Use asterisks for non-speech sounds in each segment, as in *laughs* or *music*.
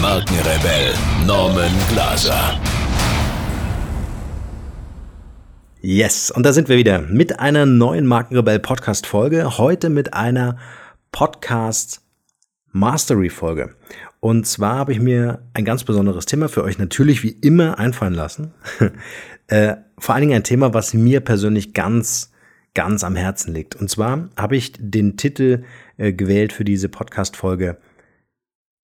Markenrebell Norman Glaser. Yes, und da sind wir wieder mit einer neuen Markenrebell Podcast Folge. Heute mit einer Podcast Mastery Folge. Und zwar habe ich mir ein ganz besonderes Thema für euch natürlich wie immer einfallen lassen. *laughs* äh, vor allen Dingen ein Thema, was mir persönlich ganz, ganz am Herzen liegt. Und zwar habe ich den Titel äh, gewählt für diese Podcast Folge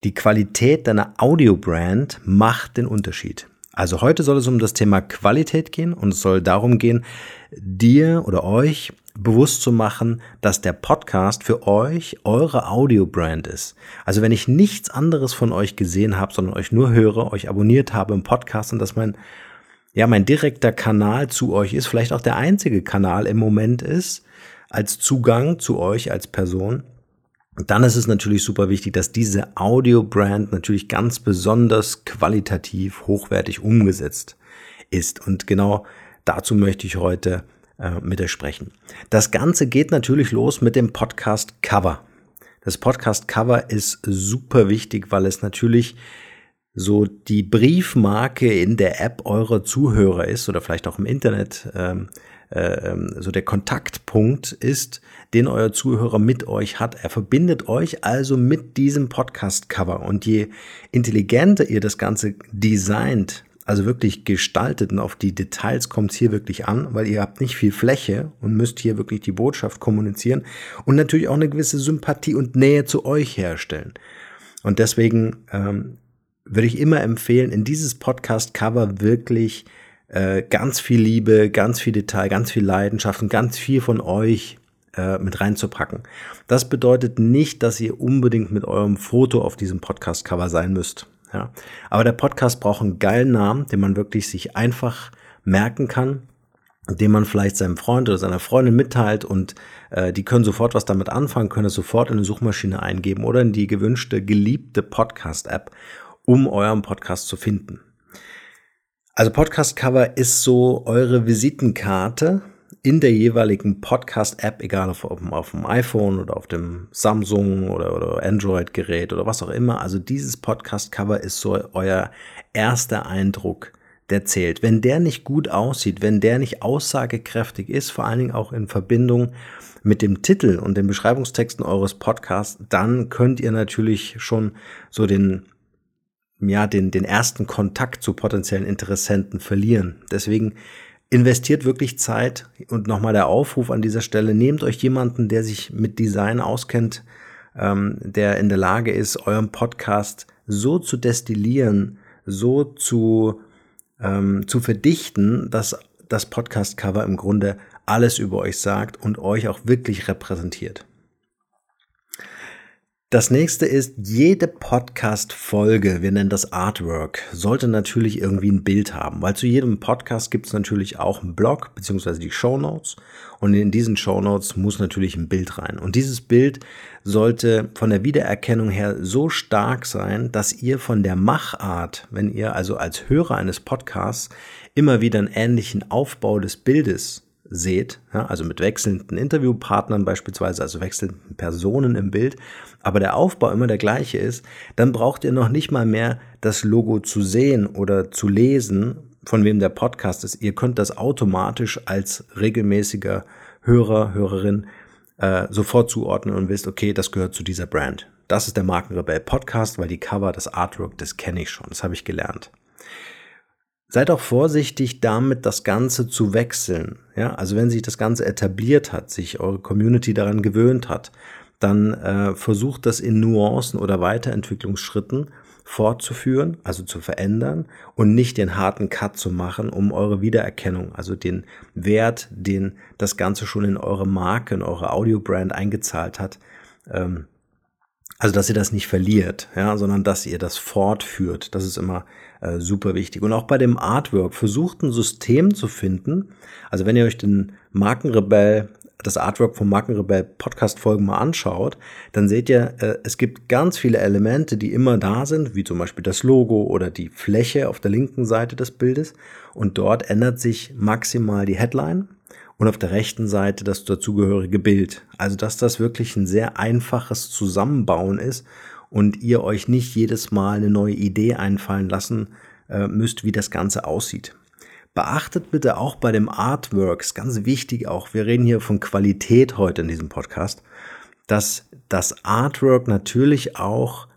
die Qualität deiner Audiobrand macht den Unterschied. Also heute soll es um das Thema Qualität gehen und es soll darum gehen, dir oder euch bewusst zu machen, dass der Podcast für euch eure Audiobrand ist. Also wenn ich nichts anderes von euch gesehen habe, sondern euch nur höre, euch abonniert habe im Podcast und dass mein ja mein direkter Kanal zu euch ist, vielleicht auch der einzige Kanal im Moment ist als Zugang zu euch als Person, dann ist es natürlich super wichtig, dass diese Audio-Brand natürlich ganz besonders qualitativ hochwertig umgesetzt ist. Und genau dazu möchte ich heute äh, mit dir sprechen. Das Ganze geht natürlich los mit dem Podcast-Cover. Das Podcast-Cover ist super wichtig, weil es natürlich so die Briefmarke in der App eurer Zuhörer ist oder vielleicht auch im Internet ähm, äh, ähm, so der Kontaktpunkt ist, den euer Zuhörer mit euch hat. Er verbindet euch also mit diesem Podcast-Cover. Und je intelligenter ihr das Ganze designt, also wirklich gestaltet und auf die Details kommt es hier wirklich an, weil ihr habt nicht viel Fläche und müsst hier wirklich die Botschaft kommunizieren und natürlich auch eine gewisse Sympathie und Nähe zu euch herstellen. Und deswegen ähm, würde ich immer empfehlen, in dieses Podcast-Cover wirklich äh, ganz viel Liebe, ganz viel Detail, ganz viel Leidenschaft und ganz viel von euch äh, mit reinzupacken. Das bedeutet nicht, dass ihr unbedingt mit eurem Foto auf diesem Podcast-Cover sein müsst. Ja. Aber der Podcast braucht einen geilen Namen, den man wirklich sich einfach merken kann, den man vielleicht seinem Freund oder seiner Freundin mitteilt und äh, die können sofort was damit anfangen, können es sofort in eine Suchmaschine eingeben oder in die gewünschte, geliebte Podcast-App, um euren Podcast zu finden. Also Podcast-Cover ist so eure Visitenkarte in der jeweiligen Podcast-App, egal auf, auf, dem iPhone oder auf dem Samsung oder, oder Android-Gerät oder was auch immer. Also dieses Podcast-Cover ist so euer erster Eindruck, der zählt. Wenn der nicht gut aussieht, wenn der nicht aussagekräftig ist, vor allen Dingen auch in Verbindung mit dem Titel und den Beschreibungstexten eures Podcasts, dann könnt ihr natürlich schon so den ja, den, den ersten Kontakt zu potenziellen Interessenten verlieren. Deswegen investiert wirklich Zeit und nochmal der Aufruf an dieser Stelle, nehmt euch jemanden, der sich mit Design auskennt, ähm, der in der Lage ist, euren Podcast so zu destillieren, so zu, ähm, zu verdichten, dass das Podcast-Cover im Grunde alles über euch sagt und euch auch wirklich repräsentiert. Das nächste ist, jede Podcast-Folge, wir nennen das Artwork, sollte natürlich irgendwie ein Bild haben, weil zu jedem Podcast gibt es natürlich auch einen Blog beziehungsweise die Show Notes. Und in diesen Show Notes muss natürlich ein Bild rein. Und dieses Bild sollte von der Wiedererkennung her so stark sein, dass ihr von der Machart, wenn ihr also als Hörer eines Podcasts immer wieder einen ähnlichen Aufbau des Bildes seht, ja, also mit wechselnden Interviewpartnern beispielsweise, also wechselnden Personen im Bild, aber der Aufbau immer der gleiche ist, dann braucht ihr noch nicht mal mehr das Logo zu sehen oder zu lesen, von wem der Podcast ist. Ihr könnt das automatisch als regelmäßiger Hörer, Hörerin äh, sofort zuordnen und wisst, okay, das gehört zu dieser Brand. Das ist der Markenrebell Podcast, weil die Cover, das Artwork, das kenne ich schon, das habe ich gelernt. Seid auch vorsichtig damit, das Ganze zu wechseln. Ja, also wenn sich das Ganze etabliert hat, sich eure Community daran gewöhnt hat, dann äh, versucht das in Nuancen oder Weiterentwicklungsschritten fortzuführen, also zu verändern und nicht den harten Cut zu machen, um eure Wiedererkennung, also den Wert, den das Ganze schon in eure Marke, in eure Audiobrand eingezahlt hat, ähm, Also, dass ihr das nicht verliert, ja, sondern dass ihr das fortführt. Das ist immer äh, super wichtig. Und auch bei dem Artwork versucht ein System zu finden. Also, wenn ihr euch den Markenrebell, das Artwork vom Markenrebell Podcast Folgen mal anschaut, dann seht ihr, äh, es gibt ganz viele Elemente, die immer da sind, wie zum Beispiel das Logo oder die Fläche auf der linken Seite des Bildes. Und dort ändert sich maximal die Headline und auf der rechten Seite das dazugehörige Bild. Also dass das wirklich ein sehr einfaches Zusammenbauen ist und ihr euch nicht jedes Mal eine neue Idee einfallen lassen äh, müsst, wie das Ganze aussieht. Beachtet bitte auch bei dem Artworks, ganz wichtig auch, wir reden hier von Qualität heute in diesem Podcast, dass das Artwork natürlich auch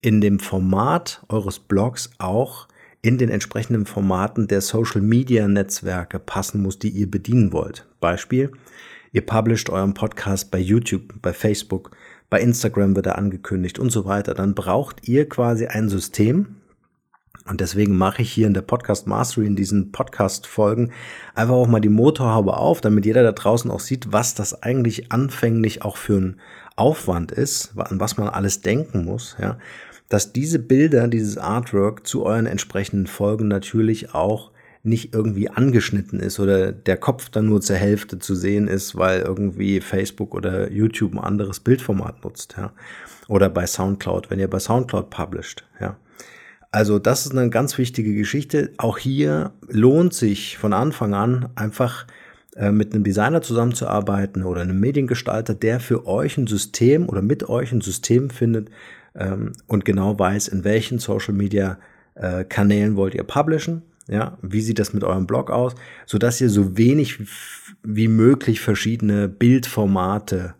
in dem Format eures Blogs auch in den entsprechenden Formaten der Social Media Netzwerke passen muss, die ihr bedienen wollt. Beispiel, ihr publisht euren Podcast bei YouTube, bei Facebook, bei Instagram wird er angekündigt und so weiter. Dann braucht ihr quasi ein System, und deswegen mache ich hier in der Podcast Mastery in diesen Podcast Folgen einfach auch mal die Motorhaube auf, damit jeder da draußen auch sieht, was das eigentlich anfänglich auch für ein Aufwand ist, an was man alles denken muss, ja dass diese Bilder, dieses Artwork zu euren entsprechenden Folgen natürlich auch nicht irgendwie angeschnitten ist oder der Kopf dann nur zur Hälfte zu sehen ist, weil irgendwie Facebook oder YouTube ein anderes Bildformat nutzt, ja. Oder bei SoundCloud, wenn ihr bei SoundCloud publisht, ja. Also das ist eine ganz wichtige Geschichte. Auch hier lohnt sich von Anfang an einfach äh, mit einem Designer zusammenzuarbeiten oder einem Mediengestalter, der für euch ein System oder mit euch ein System findet, ähm, und genau weiß, in welchen Social Media äh, Kanälen wollt ihr publishen. Ja, wie sieht das mit eurem Blog aus, so dass ihr so wenig wie möglich verschiedene Bildformate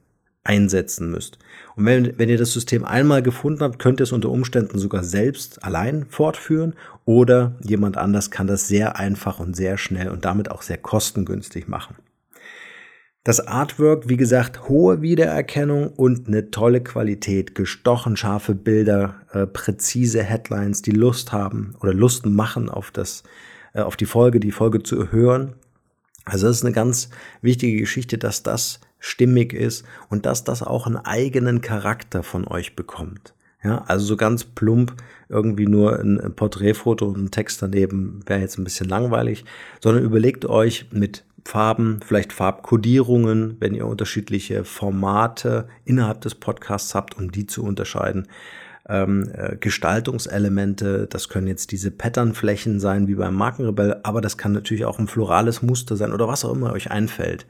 einsetzen müsst. Und wenn, wenn ihr das System einmal gefunden habt, könnt ihr es unter Umständen sogar selbst allein fortführen oder jemand anders kann das sehr einfach und sehr schnell und damit auch sehr kostengünstig machen. Das Artwork, wie gesagt, hohe Wiedererkennung und eine tolle Qualität, gestochen scharfe Bilder, äh, präzise Headlines, die Lust haben oder Lust machen auf das, äh, auf die Folge, die Folge zu hören. Also das ist eine ganz wichtige Geschichte, dass das stimmig ist und dass das auch einen eigenen Charakter von euch bekommt. Ja, also so ganz plump irgendwie nur ein Porträtfoto und ein Text daneben wäre jetzt ein bisschen langweilig, sondern überlegt euch mit Farben, vielleicht Farbkodierungen, wenn ihr unterschiedliche Formate innerhalb des Podcasts habt, um die zu unterscheiden. Ähm, äh, Gestaltungselemente, das können jetzt diese Patternflächen sein, wie beim Markenrebell, aber das kann natürlich auch ein florales Muster sein oder was auch immer euch einfällt.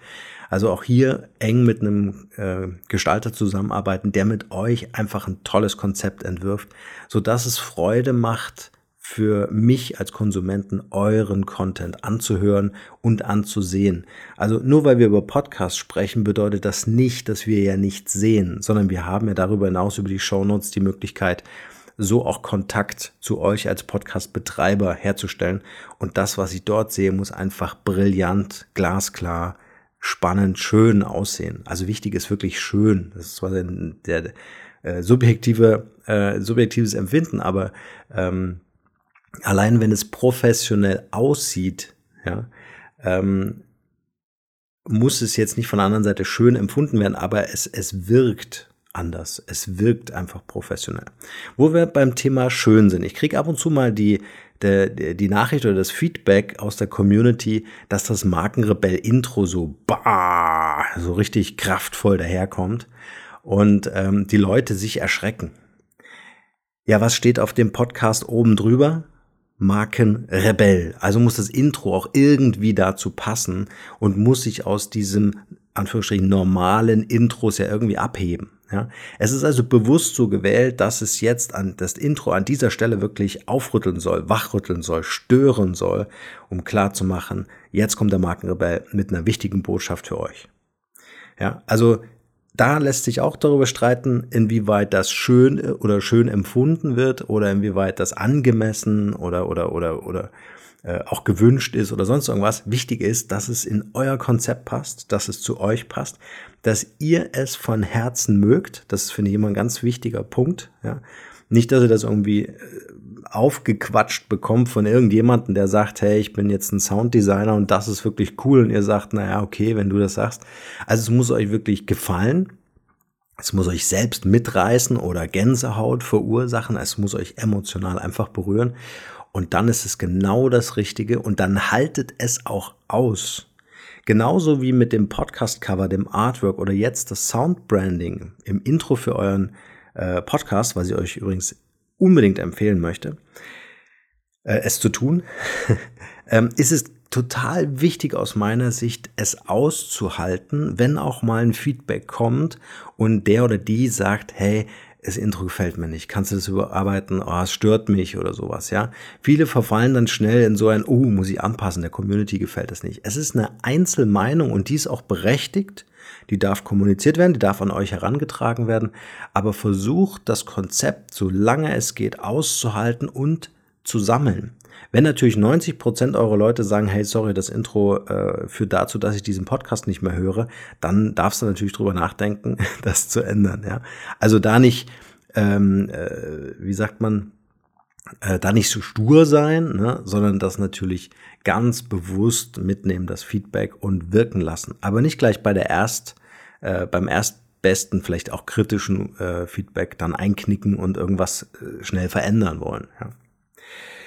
Also auch hier eng mit einem äh, Gestalter zusammenarbeiten, der mit euch einfach ein tolles Konzept entwirft, so dass es Freude macht, für mich als Konsumenten euren Content anzuhören und anzusehen. Also nur weil wir über Podcasts sprechen, bedeutet das nicht, dass wir ja nichts sehen, sondern wir haben ja darüber hinaus über die Shownotes die Möglichkeit, so auch Kontakt zu euch als Podcast-Betreiber herzustellen. Und das, was ich dort sehe, muss einfach brillant, glasklar, spannend, schön aussehen. Also wichtig ist wirklich schön. Das ist zwar der, der äh, subjektive, äh, subjektives Empfinden, aber ähm, allein wenn es professionell aussieht, ja, ähm, muss es jetzt nicht von der anderen Seite schön empfunden werden, aber es, es wirkt anders. Es wirkt einfach professionell. Wo wir beim Thema schön sind. Ich kriege ab und zu mal die, die, die Nachricht oder das Feedback aus der Community, dass das Markenrebell-Intro so, bah, so richtig kraftvoll daherkommt und ähm, die Leute sich erschrecken. Ja, was steht auf dem Podcast oben drüber? Markenrebell. Also muss das Intro auch irgendwie dazu passen und muss sich aus diesem Anführungsstrichen normalen Intros ja irgendwie abheben. Ja, es ist also bewusst so gewählt, dass es jetzt an das Intro an dieser Stelle wirklich aufrütteln soll, wachrütteln soll, stören soll, um klar zu machen, jetzt kommt der Markenrebell mit einer wichtigen Botschaft für euch. Ja, also da lässt sich auch darüber streiten, inwieweit das schön oder schön empfunden wird oder inwieweit das angemessen oder oder oder oder äh, auch gewünscht ist oder sonst irgendwas. Wichtig ist, dass es in euer Konzept passt, dass es zu euch passt, dass ihr es von Herzen mögt. Das finde ich immer ein ganz wichtiger Punkt. Ja. Nicht, dass ihr das irgendwie äh, aufgequatscht bekommt von irgendjemanden, der sagt, hey, ich bin jetzt ein Sounddesigner und das ist wirklich cool und ihr sagt, naja, okay, wenn du das sagst. Also es muss euch wirklich gefallen. Es muss euch selbst mitreißen oder Gänsehaut verursachen. Es muss euch emotional einfach berühren. Und dann ist es genau das Richtige. Und dann haltet es auch aus. Genauso wie mit dem Podcast-Cover, dem Artwork oder jetzt das Soundbranding im Intro für euren äh, Podcast, was ich euch übrigens unbedingt empfehlen möchte, äh, es zu tun, *laughs* ähm, ist es total wichtig aus meiner Sicht, es auszuhalten, wenn auch mal ein Feedback kommt und der oder die sagt, hey, das Intro gefällt mir nicht, kannst du das überarbeiten, oh, es stört mich oder sowas, ja. Viele verfallen dann schnell in so ein, oh, muss ich anpassen, der Community gefällt das nicht. Es ist eine Einzelmeinung und die ist auch berechtigt, die darf kommuniziert werden, die darf an euch herangetragen werden, aber versucht das Konzept, solange es geht, auszuhalten und zu sammeln. Wenn natürlich 90 Prozent eurer Leute sagen, hey, sorry, das Intro äh, führt dazu, dass ich diesen Podcast nicht mehr höre, dann darfst du natürlich drüber nachdenken, *laughs* das zu ändern. Ja? Also da nicht, ähm, äh, wie sagt man, äh, da nicht so stur sein, ne, sondern das natürlich ganz bewusst mitnehmen, das Feedback und wirken lassen. Aber nicht gleich bei der erst, äh, beim erstbesten, vielleicht auch kritischen äh, Feedback dann einknicken und irgendwas äh, schnell verändern wollen. Ja.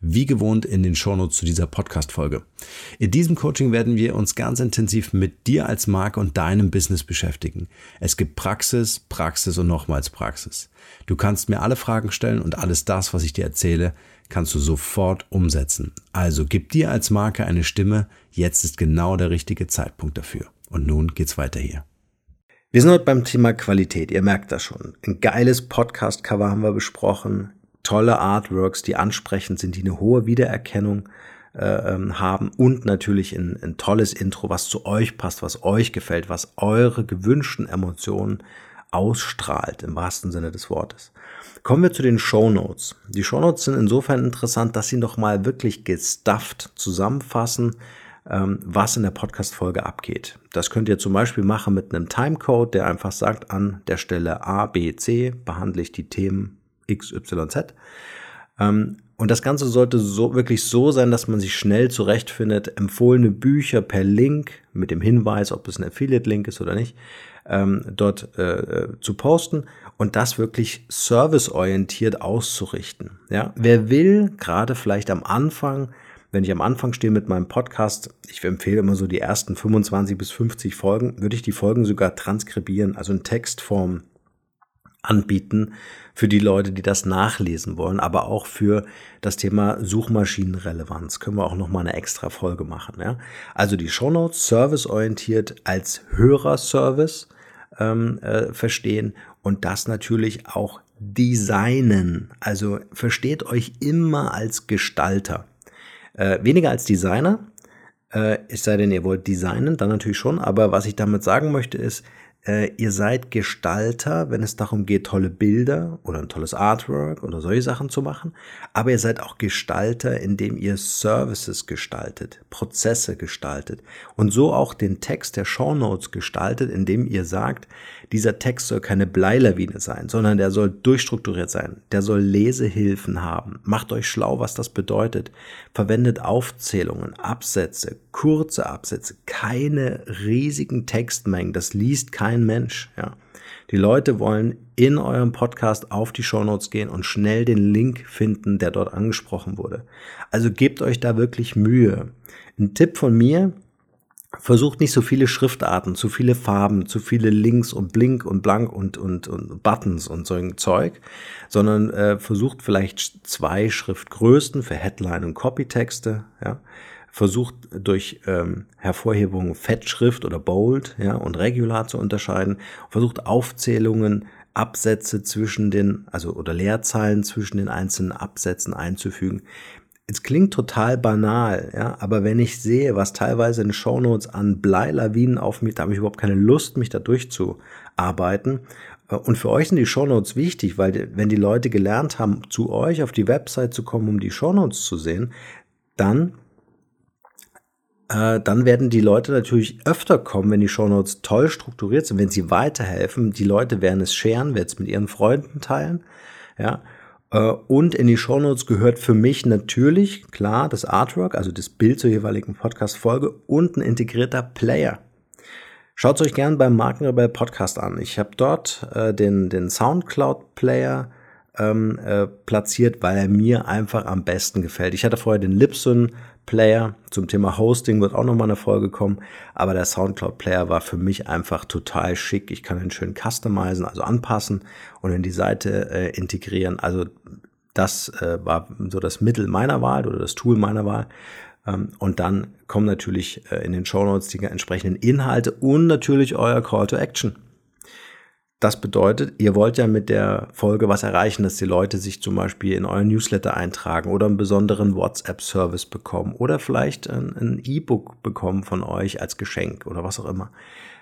wie gewohnt in den Shownotes zu dieser Podcast-Folge. In diesem Coaching werden wir uns ganz intensiv mit dir als Marke und deinem Business beschäftigen. Es gibt Praxis, Praxis und nochmals Praxis. Du kannst mir alle Fragen stellen und alles das, was ich dir erzähle, kannst du sofort umsetzen. Also gib dir als Marke eine Stimme. Jetzt ist genau der richtige Zeitpunkt dafür. Und nun geht's weiter hier. Wir sind heute beim Thema Qualität. Ihr merkt das schon. Ein geiles Podcast-Cover haben wir besprochen tolle Artworks, die ansprechend sind, die eine hohe Wiedererkennung äh, ähm, haben und natürlich ein, ein tolles Intro, was zu euch passt, was euch gefällt, was eure gewünschten Emotionen ausstrahlt, im wahrsten Sinne des Wortes. Kommen wir zu den Show Notes. Die Show Notes sind insofern interessant, dass sie nochmal wirklich gestufft zusammenfassen, ähm, was in der Podcast-Folge abgeht. Das könnt ihr zum Beispiel machen mit einem Timecode, der einfach sagt, an der Stelle A, B, C behandle ich die Themen XYZ. Ähm, und das Ganze sollte so wirklich so sein, dass man sich schnell zurechtfindet, empfohlene Bücher per Link mit dem Hinweis, ob es ein Affiliate-Link ist oder nicht, ähm, dort äh, zu posten und das wirklich serviceorientiert auszurichten. Ja, wer will, gerade vielleicht am Anfang, wenn ich am Anfang stehe mit meinem Podcast, ich empfehle immer so die ersten 25 bis 50 Folgen, würde ich die Folgen sogar transkribieren, also in Textform anbieten für die Leute, die das nachlesen wollen, aber auch für das Thema Suchmaschinenrelevanz können wir auch noch mal eine extra Folge machen. Ja? Also die Shownotes serviceorientiert als Hörerservice ähm, äh, verstehen und das natürlich auch designen. Also versteht euch immer als Gestalter, äh, weniger als Designer. Äh, es sei denn, ihr wollt designen, dann natürlich schon. Aber was ich damit sagen möchte ist, äh, ihr seid Gestalter, wenn es darum geht, tolle Bilder oder ein tolles Artwork oder solche Sachen zu machen. Aber ihr seid auch Gestalter, indem ihr Services gestaltet, Prozesse gestaltet und so auch den Text der Show Notes gestaltet, indem ihr sagt, dieser Text soll keine Bleilawine sein, sondern der soll durchstrukturiert sein. Der soll Lesehilfen haben. Macht euch schlau, was das bedeutet. Verwendet Aufzählungen, Absätze, kurze Absätze, keine riesigen Textmengen. Das liest kein Mensch, ja. Die Leute wollen in eurem Podcast auf die Shownotes gehen und schnell den Link finden, der dort angesprochen wurde. Also gebt euch da wirklich Mühe. Ein Tipp von mir, versucht nicht so viele Schriftarten, zu viele Farben, zu viele Links und Blink und Blank und, und, und Buttons und so ein Zeug, sondern äh, versucht vielleicht zwei Schriftgrößen für Headline und Copytexte, ja. Versucht durch ähm, Hervorhebung Fettschrift oder Bold ja, und Regular zu unterscheiden. Versucht Aufzählungen, Absätze zwischen den, also oder Leerzeilen zwischen den einzelnen Absätzen einzufügen es klingt total banal, ja, aber wenn ich sehe, was teilweise in Shownotes an Bleilawinen auf mich, da habe ich überhaupt keine Lust, mich da durchzuarbeiten. Äh, und für euch sind die Shownotes wichtig, weil wenn die Leute gelernt haben, zu euch auf die Website zu kommen, um die Shownotes zu sehen, dann äh, dann werden die Leute natürlich öfter kommen, wenn die Shownotes toll strukturiert sind, wenn sie weiterhelfen. Die Leute werden es scheren, werden es mit ihren Freunden teilen, ja. Äh, und in die Shownotes gehört für mich natürlich, klar, das Artwork, also das Bild zur jeweiligen Podcast-Folge und ein integrierter Player. Schaut euch gern beim Markenrebell Podcast an. Ich habe dort äh, den, den Soundcloud-Player ähm, äh, platziert, weil er mir einfach am besten gefällt. Ich hatte vorher den Libsyn Player. Zum Thema Hosting wird auch nochmal eine Folge kommen. Aber der Soundcloud Player war für mich einfach total schick. Ich kann ihn schön customizen, also anpassen und in die Seite äh, integrieren. Also das äh, war so das Mittel meiner Wahl oder das Tool meiner Wahl. Ähm, und dann kommen natürlich äh, in den Show Notes die entsprechenden Inhalte und natürlich euer Call to Action. Das bedeutet, ihr wollt ja mit der Folge was erreichen, dass die Leute sich zum Beispiel in euren Newsletter eintragen oder einen besonderen WhatsApp-Service bekommen oder vielleicht ein E-Book bekommen von euch als Geschenk oder was auch immer.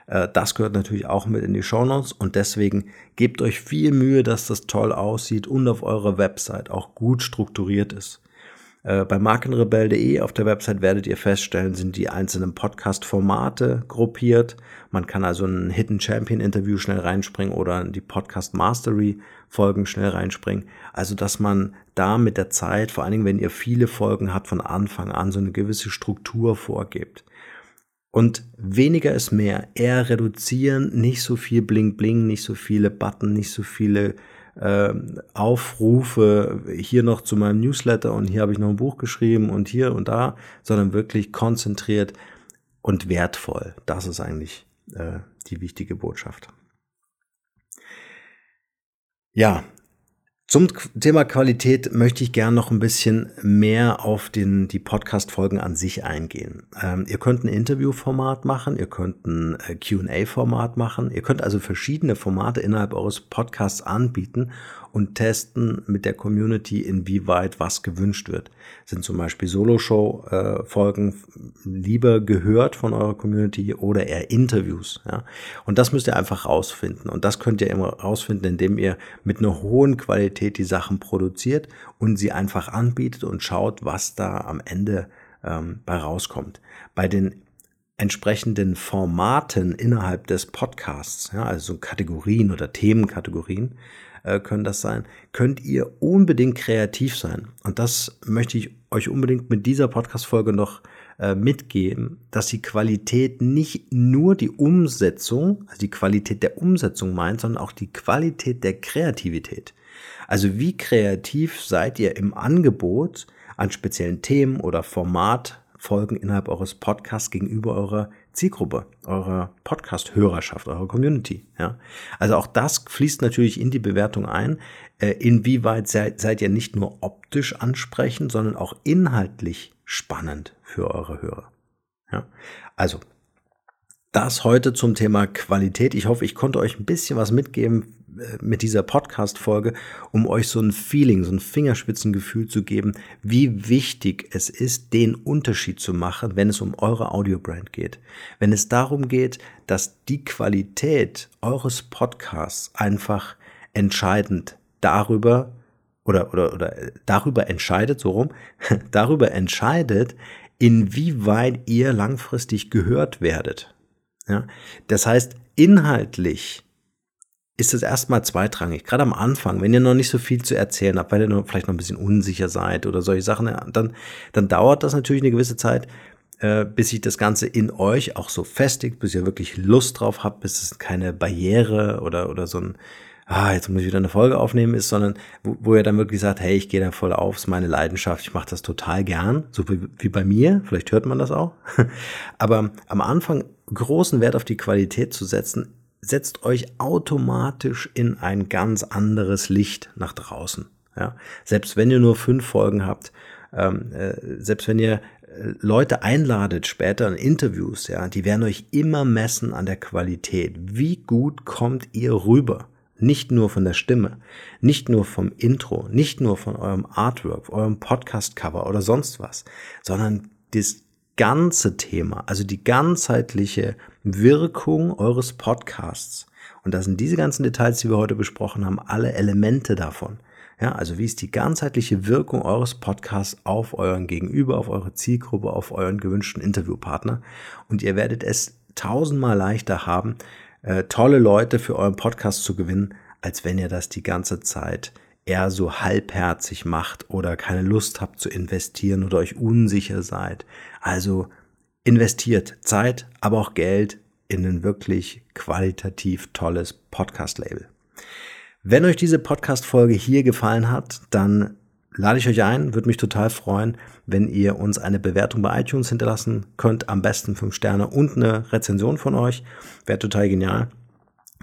Äh, das gehört natürlich auch mit in die Show Notes und deswegen gebt euch viel Mühe, dass das toll aussieht und auf eurer Website auch gut strukturiert ist. Äh, bei markenrebell.de auf der Website werdet ihr feststellen, sind die einzelnen Podcast-Formate gruppiert. Man kann also ein Hidden Champion Interview schnell reinspringen oder die Podcast Mastery Folgen schnell reinspringen. Also, dass man da mit der Zeit, vor allen Dingen, wenn ihr viele Folgen habt, von Anfang an so eine gewisse Struktur vorgibt. Und weniger ist mehr. Eher reduzieren, nicht so viel Bling Bling, nicht so viele Button, nicht so viele äh, Aufrufe hier noch zu meinem Newsletter und hier habe ich noch ein Buch geschrieben und hier und da, sondern wirklich konzentriert und wertvoll. Das ist eigentlich äh, die wichtige Botschaft. Ja, zum Thema Qualität möchte ich gern noch ein bisschen mehr auf den, die Podcast-Folgen an sich eingehen. Ähm, ihr könnt ein Interviewformat machen, ihr könnt ein äh, Q&A-Format machen, ihr könnt also verschiedene Formate innerhalb eures Podcasts anbieten und testen mit der Community, inwieweit was gewünscht wird. Sind zum Beispiel Solo-Show-Folgen lieber gehört von eurer Community oder eher Interviews. Ja? Und das müsst ihr einfach rausfinden. Und das könnt ihr immer rausfinden, indem ihr mit einer hohen Qualität die Sachen produziert und sie einfach anbietet und schaut, was da am Ende ähm, bei rauskommt. Bei den entsprechenden Formaten innerhalb des Podcasts, ja, also Kategorien oder Themenkategorien, äh, können das sein, könnt ihr unbedingt kreativ sein. Und das möchte ich euch unbedingt mit dieser Podcast-Folge noch äh, mitgeben, dass die Qualität nicht nur die Umsetzung, also die Qualität der Umsetzung meint, sondern auch die Qualität der Kreativität. Also wie kreativ seid ihr im Angebot an speziellen Themen oder Formatfolgen innerhalb eures Podcasts gegenüber eurer Zielgruppe, eurer Podcast-Hörerschaft, eurer Community. Ja? Also auch das fließt natürlich in die Bewertung ein. Äh, inwieweit seid, ihr nicht nur optisch ansprechend, sondern auch inhaltlich spannend für eure Hörer. Ja? Also das heute zum Thema Qualität. Ich hoffe, ich konnte euch ein bisschen was mitgeben, mit dieser Podcast-Folge, um euch so ein Feeling, so ein Fingerspitzengefühl zu geben, wie wichtig es ist, den Unterschied zu machen, wenn es um eure Audiobrand geht. Wenn es darum geht, dass die Qualität eures Podcasts einfach entscheidend darüber oder, oder, oder darüber entscheidet, so rum, *laughs* darüber entscheidet, inwieweit ihr langfristig gehört werdet. Ja? Das heißt, inhaltlich ist es erstmal zweitrangig. Gerade am Anfang, wenn ihr noch nicht so viel zu erzählen habt, weil ihr noch, vielleicht noch ein bisschen unsicher seid oder solche Sachen, dann, dann dauert das natürlich eine gewisse Zeit, äh, bis sich das Ganze in euch auch so festigt, bis ihr wirklich Lust drauf habt, bis es keine Barriere oder, oder so ein, ah, jetzt muss ich wieder eine Folge aufnehmen ist, sondern wo, wo ihr dann wirklich sagt, hey, ich gehe da voll auf, ist meine Leidenschaft, ich mache das total gern, so wie, wie bei mir, vielleicht hört man das auch. *laughs* Aber am Anfang großen Wert auf die Qualität zu setzen, setzt euch automatisch in ein ganz anderes Licht nach draußen. Ja? Selbst wenn ihr nur fünf Folgen habt, ähm, äh, selbst wenn ihr äh, Leute einladet später in Interviews, ja, die werden euch immer messen an der Qualität. Wie gut kommt ihr rüber? Nicht nur von der Stimme, nicht nur vom Intro, nicht nur von eurem Artwork, eurem Podcast-Cover oder sonst was, sondern das ganze Thema, also die ganzheitliche Wirkung eures Podcasts. Und das sind diese ganzen Details, die wir heute besprochen haben, alle Elemente davon. Ja, also wie ist die ganzheitliche Wirkung eures Podcasts auf euren Gegenüber, auf eure Zielgruppe, auf euren gewünschten Interviewpartner? Und ihr werdet es tausendmal leichter haben, äh, tolle Leute für euren Podcast zu gewinnen, als wenn ihr das die ganze Zeit eher so halbherzig macht oder keine Lust habt zu investieren oder euch unsicher seid. Also investiert Zeit, aber auch Geld in ein wirklich qualitativ tolles Podcast-Label. Wenn euch diese Podcast-Folge hier gefallen hat, dann lade ich euch ein, würde mich total freuen, wenn ihr uns eine Bewertung bei iTunes hinterlassen könnt, am besten fünf Sterne und eine Rezension von euch. Wäre total genial.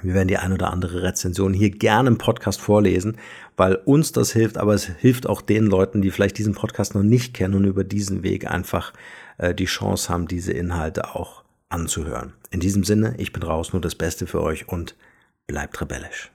Wir werden die ein oder andere Rezension hier gerne im Podcast vorlesen, weil uns das hilft, aber es hilft auch den Leuten, die vielleicht diesen Podcast noch nicht kennen und über diesen Weg einfach äh, die Chance haben, diese Inhalte auch anzuhören. In diesem Sinne, ich bin raus, nur das Beste für euch und bleibt rebellisch.